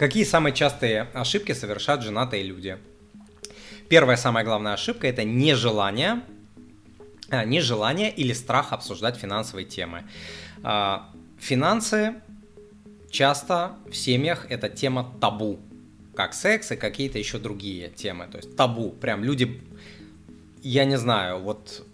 Какие самые частые ошибки совершают женатые люди? Первая самая главная ошибка это нежелание, а, нежелание или страх обсуждать финансовые темы. А, финансы часто в семьях это тема табу, как секс и какие-то еще другие темы. То есть табу. Прям люди, я не знаю, вот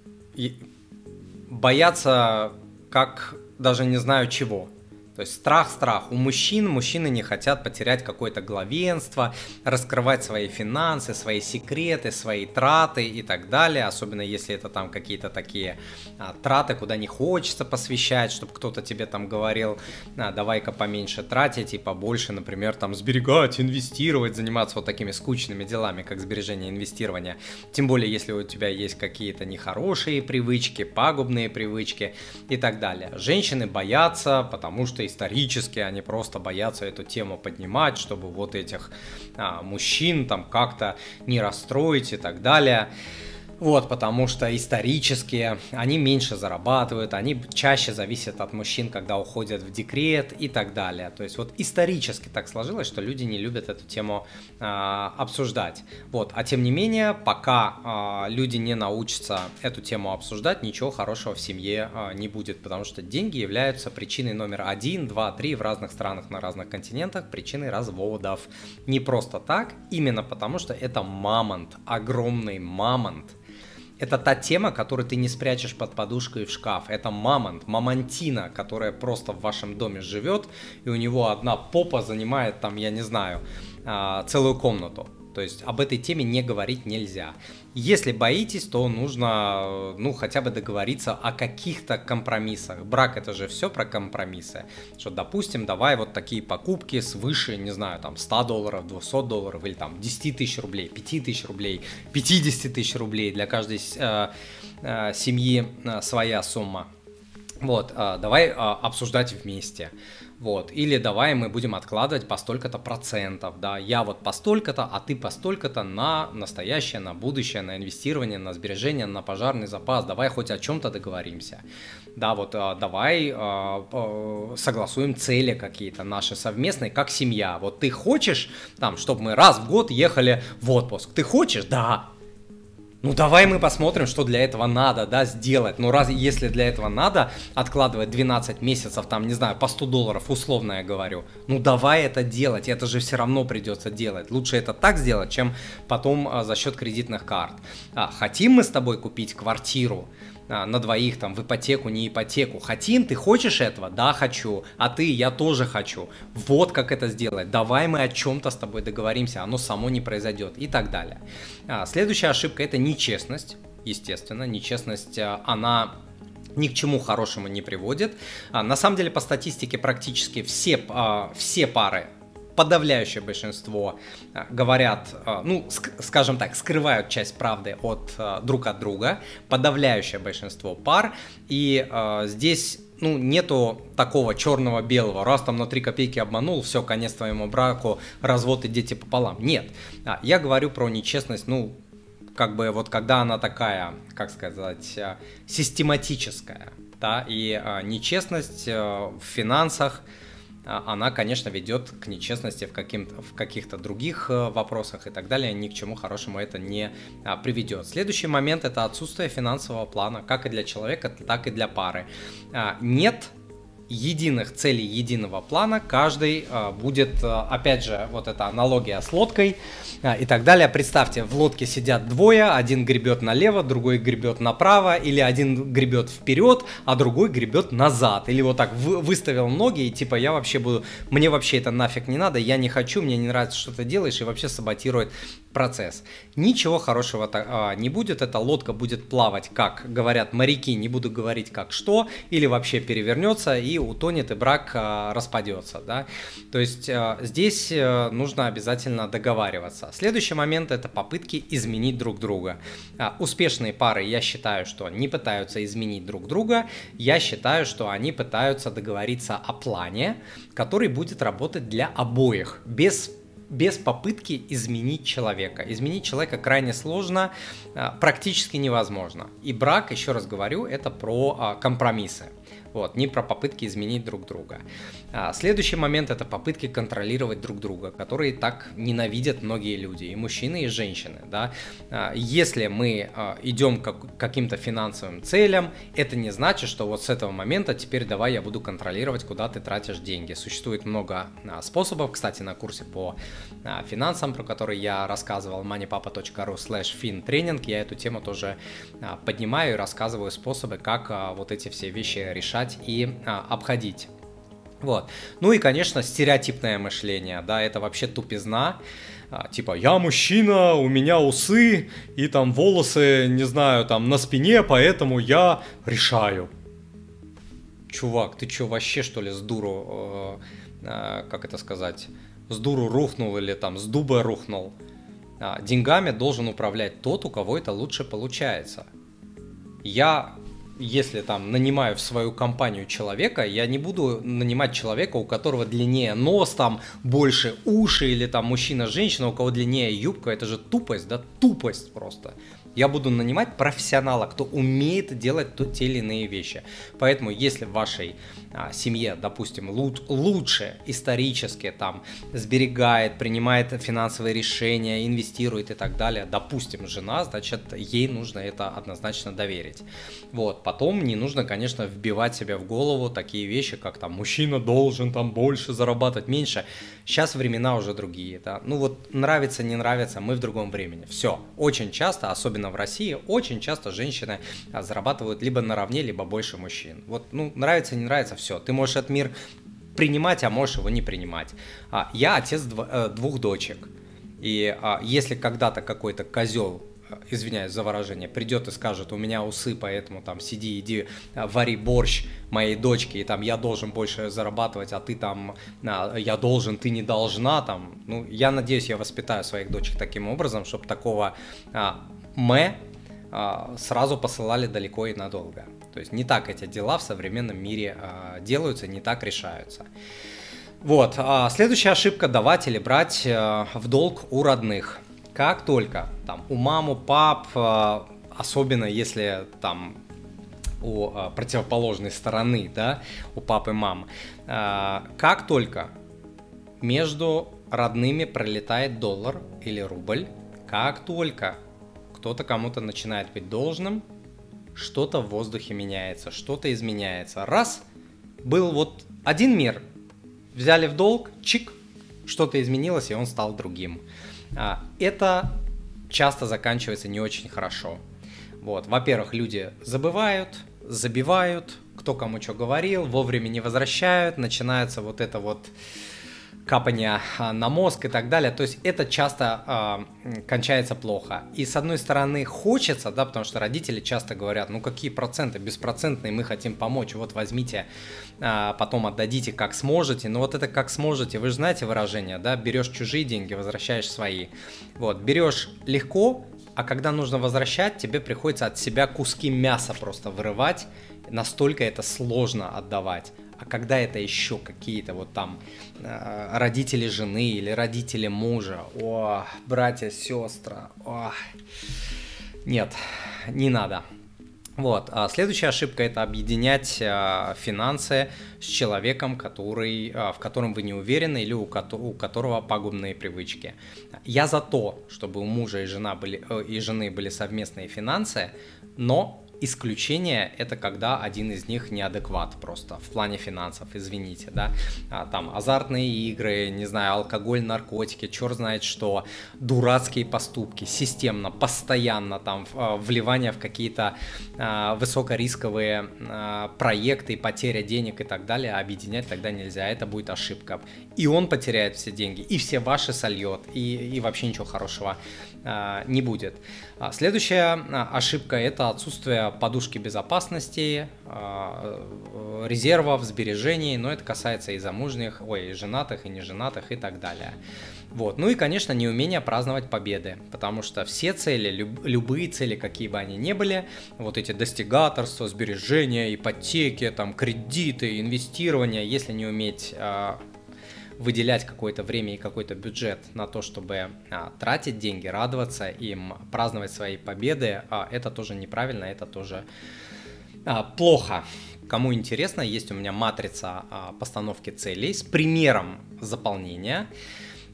боятся как даже не знаю чего. То есть страх, страх. У мужчин, мужчины не хотят потерять какое-то главенство, раскрывать свои финансы, свои секреты, свои траты и так далее. Особенно если это там какие-то такие а, траты, куда не хочется посвящать, чтобы кто-то тебе там говорил, а, давай-ка поменьше тратить и побольше, например, там сберегать, инвестировать, заниматься вот такими скучными делами, как сбережение, инвестирование. Тем более, если у тебя есть какие-то нехорошие привычки, пагубные привычки и так далее. Женщины боятся, потому что исторически, они просто боятся эту тему поднимать, чтобы вот этих а, мужчин там как-то не расстроить и так далее. Вот, потому что исторически они меньше зарабатывают, они чаще зависят от мужчин, когда уходят в декрет и так далее. То есть вот исторически так сложилось, что люди не любят эту тему э, обсуждать. Вот, а тем не менее, пока э, люди не научатся эту тему обсуждать, ничего хорошего в семье э, не будет, потому что деньги являются причиной номер один, два, три в разных странах на разных континентах, причиной разводов. Не просто так, именно потому что это мамонт, огромный мамонт это та тема, которую ты не спрячешь под подушкой в шкаф. Это мамонт, мамонтина, которая просто в вашем доме живет, и у него одна попа занимает там, я не знаю, а, целую комнату. То есть об этой теме не говорить нельзя. Если боитесь, то нужно, ну, хотя бы договориться о каких-то компромиссах. Брак это же все про компромиссы. Что, допустим, давай вот такие покупки свыше, не знаю, там 100 долларов, 200 долларов или там 10 тысяч рублей, 5 тысяч рублей, 50 тысяч рублей. Для каждой э, э, семьи э, своя сумма. Вот, э, давай э, обсуждать вместе. Вот. Или давай мы будем откладывать по столько-то процентов, да, я вот по столько-то, а ты по столько-то на настоящее, на будущее, на инвестирование, на сбережение, на пожарный запас, давай хоть о чем-то договоримся. Да, вот а, давай а, согласуем цели какие-то наши совместные, как семья. Вот ты хочешь, там, чтобы мы раз в год ехали в отпуск, ты хочешь? Да, ну давай мы посмотрим, что для этого надо, да, сделать. Ну раз, если для этого надо откладывать 12 месяцев, там, не знаю, по 100 долларов, условно я говорю, ну давай это делать, это же все равно придется делать. Лучше это так сделать, чем потом а, за счет кредитных карт. А, хотим мы с тобой купить квартиру, на двоих там в ипотеку, не ипотеку. Хотим, ты хочешь этого? Да, хочу. А ты, я тоже хочу. Вот как это сделать. Давай мы о чем-то с тобой договоримся, оно само не произойдет и так далее. А, следующая ошибка это нечестность. Естественно, нечестность, а, она ни к чему хорошему не приводит. На самом деле, по статистике, практически все, все пары подавляющее большинство э, говорят, э, ну, скажем так, скрывают часть правды от э, друг от друга, подавляющее большинство пар, и здесь ну, нету такого черного-белого, раз там на 3 копейки обманул, все, конец твоему браку, развод и дети пополам. Нет, а, я говорю про нечестность, ну, как бы вот когда она такая, как сказать, систематическая, да, и нечестность в финансах, она, конечно, ведет к нечестности в, в каких-то других э, вопросах и так далее, ни к чему хорошему это не а, приведет. Следующий момент это отсутствие финансового плана, как и для человека, так и для пары. А, нет единых целей, единого плана, каждый э, будет, э, опять же, вот эта аналогия с лодкой э, и так далее. Представьте, в лодке сидят двое, один гребет налево, другой гребет направо, или один гребет вперед, а другой гребет назад. Или вот так вы, выставил ноги и типа я вообще буду, мне вообще это нафиг не надо, я не хочу, мне не нравится, что ты делаешь, и вообще саботирует процесс. Ничего хорошего а, не будет, эта лодка будет плавать, как говорят моряки, не буду говорить как что, или вообще перевернется и утонет, и брак а, распадется. Да? То есть а, здесь а, нужно обязательно договариваться. Следующий момент это попытки изменить друг друга. Успешные пары, я считаю, что не пытаются изменить друг друга, я считаю, что они пытаются договориться о плане, который будет работать для обоих, без без попытки изменить человека. Изменить человека крайне сложно, а, практически невозможно. И брак, еще раз говорю, это про а, компромиссы. Вот, не про попытки изменить друг друга. А, следующий момент это попытки контролировать друг друга, которые так ненавидят многие люди, и мужчины, и женщины. Да? А, если мы а, идем к каким-то финансовым целям, это не значит, что вот с этого момента теперь давай я буду контролировать, куда ты тратишь деньги. Существует много а, способов, кстати, на курсе по а, финансам, про который я рассказывал, moneypapa.ru slash fintraining, я эту тему тоже а, поднимаю и рассказываю способы, как а, вот эти все вещи решать решать и а, обходить. Вот. Ну и, конечно, стереотипное мышление, да, это вообще тупизна. А, типа, я мужчина, у меня усы и там волосы, не знаю, там на спине, поэтому я решаю. Чувак, ты что, вообще что ли с дуру, э, э, как это сказать, с дуру рухнул или там с дуба рухнул? А, деньгами должен управлять тот, у кого это лучше получается. Я если там нанимаю в свою компанию человека, я не буду нанимать человека, у которого длиннее нос, там больше уши, или там мужчина-женщина, у кого длиннее юбка, это же тупость, да, тупость просто я буду нанимать профессионала, кто умеет делать то, те или иные вещи. Поэтому, если в вашей а, семье, допустим, лут, лучше исторически там сберегает, принимает финансовые решения, инвестирует и так далее, допустим, жена, значит, ей нужно это однозначно доверить. Вот, потом не нужно, конечно, вбивать себе в голову такие вещи, как там мужчина должен там больше зарабатывать, меньше. Сейчас времена уже другие, да. Ну вот нравится, не нравится, мы в другом времени. Все. Очень часто, особенно в России, очень часто женщины а, зарабатывают либо наравне, либо больше мужчин. Вот, ну, нравится, не нравится, все. Ты можешь этот мир принимать, а можешь его не принимать. А, я отец э, двух дочек. И а, если когда-то какой-то козел извиняюсь за выражение, придет и скажет, у меня усы, поэтому там сиди, иди, а, вари борщ моей дочке, и там я должен больше зарабатывать, а ты там, а, я должен, ты не должна, там, ну, я надеюсь, я воспитаю своих дочек таким образом, чтобы такого а, мэ а, сразу посылали далеко и надолго. То есть не так эти дела в современном мире а, делаются, не так решаются. Вот, а следующая ошибка – давать или брать а, в долг у родных. Как только там у маму, пап, э, особенно если там у э, противоположной стороны, да, у папы, мам, э, как только между родными пролетает доллар или рубль, как только кто-то кому-то начинает быть должным, что-то в воздухе меняется, что-то изменяется. Раз, был вот один мир, взяли в долг, чик, что-то изменилось, и он стал другим. А, это часто заканчивается не очень хорошо. Вот, во-первых, люди забывают, забивают, кто кому что говорил, вовремя не возвращают, начинается вот это вот капания а, на мозг и так далее. То есть это часто э, кончается плохо. И с одной стороны хочется, да, потому что родители часто говорят, ну какие проценты, беспроцентные, мы хотим помочь, вот возьмите, э, потом отдадите как сможете. Но вот это как сможете, вы же знаете выражение, да, берешь чужие деньги, возвращаешь свои. Вот, берешь легко, а когда нужно возвращать, тебе приходится от себя куски мяса просто вырывать, настолько это сложно отдавать. А когда это еще какие-то вот там э, родители жены или родители мужа, о, братья, сестры, о, нет, не надо. Вот. А следующая ошибка это объединять а, финансы с человеком, который, а, в котором вы не уверены или у, у которого пагубные привычки. Я за то, чтобы у мужа и, жена были, э, и жены были совместные финансы, но Исключение это когда один из них неадекват просто в плане финансов, извините, да. А, там азартные игры, не знаю, алкоголь, наркотики, черт знает что, дурацкие поступки, системно, постоянно там а, вливание в какие-то а, высокорисковые а, проекты, потеря денег и так далее, объединять тогда нельзя, это будет ошибка. И он потеряет все деньги, и все ваши сольет, и, и вообще ничего хорошего а, не будет. А, следующая а, ошибка это отсутствие подушки безопасности, резервов, сбережений, но это касается и замужних, ой, и женатых, и неженатых и так далее. Вот. Ну и, конечно, неумение праздновать победы, потому что все цели, люб, любые цели, какие бы они ни были, вот эти достигаторства, сбережения, ипотеки, там, кредиты, инвестирования, если не уметь выделять какое-то время и какой-то бюджет на то, чтобы а, тратить деньги, радоваться им, праздновать свои победы, а, это тоже неправильно, это тоже а, плохо. Кому интересно, есть у меня матрица а, постановки целей с примером заполнения.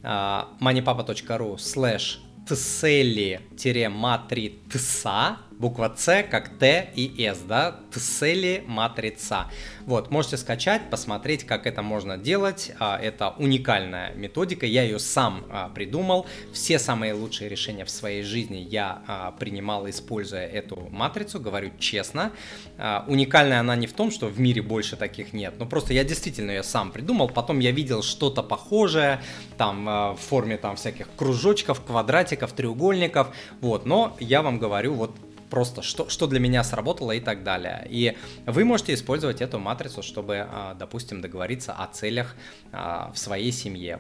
А, moneypapa.ru slash тсели-матрица буква С как Т и С, да, Тсели матрица. Вот, можете скачать, посмотреть, как это можно делать. А, это уникальная методика, я ее сам а, придумал. Все самые лучшие решения в своей жизни я а, принимал, используя эту матрицу, говорю честно. Уникальная она не в том, что в мире больше таких нет, но просто я действительно ее сам придумал. Потом я видел что-то похожее, там в форме там всяких кружочков, квадратиков, треугольников, вот. Но я вам говорю вот просто что, что для меня сработало и так далее. И вы можете использовать эту матрицу, чтобы, а, допустим, договориться о целях а, в своей семье,